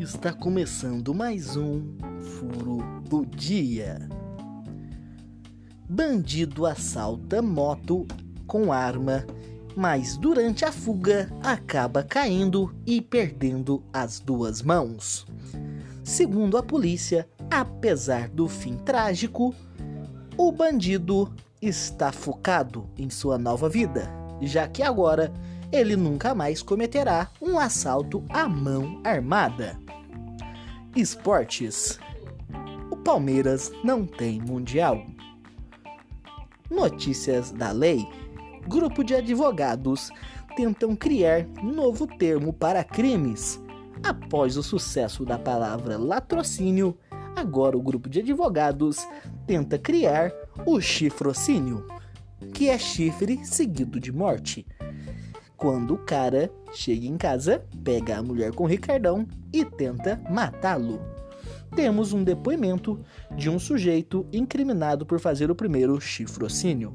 Está começando mais um Furo do Dia. Bandido assalta moto com arma, mas durante a fuga acaba caindo e perdendo as duas mãos. Segundo a polícia, apesar do fim trágico, o bandido está focado em sua nova vida, já que agora ele nunca mais cometerá um assalto à mão armada. Esportes: O Palmeiras não tem mundial. Notícias da lei: Grupo de advogados tentam criar novo termo para crimes. Após o sucesso da palavra latrocínio, agora o grupo de advogados tenta criar o chifrocínio, que é chifre seguido de morte quando o cara chega em casa, pega a mulher com o Ricardão e tenta matá-lo. Temos um depoimento de um sujeito incriminado por fazer o primeiro chifrocínio.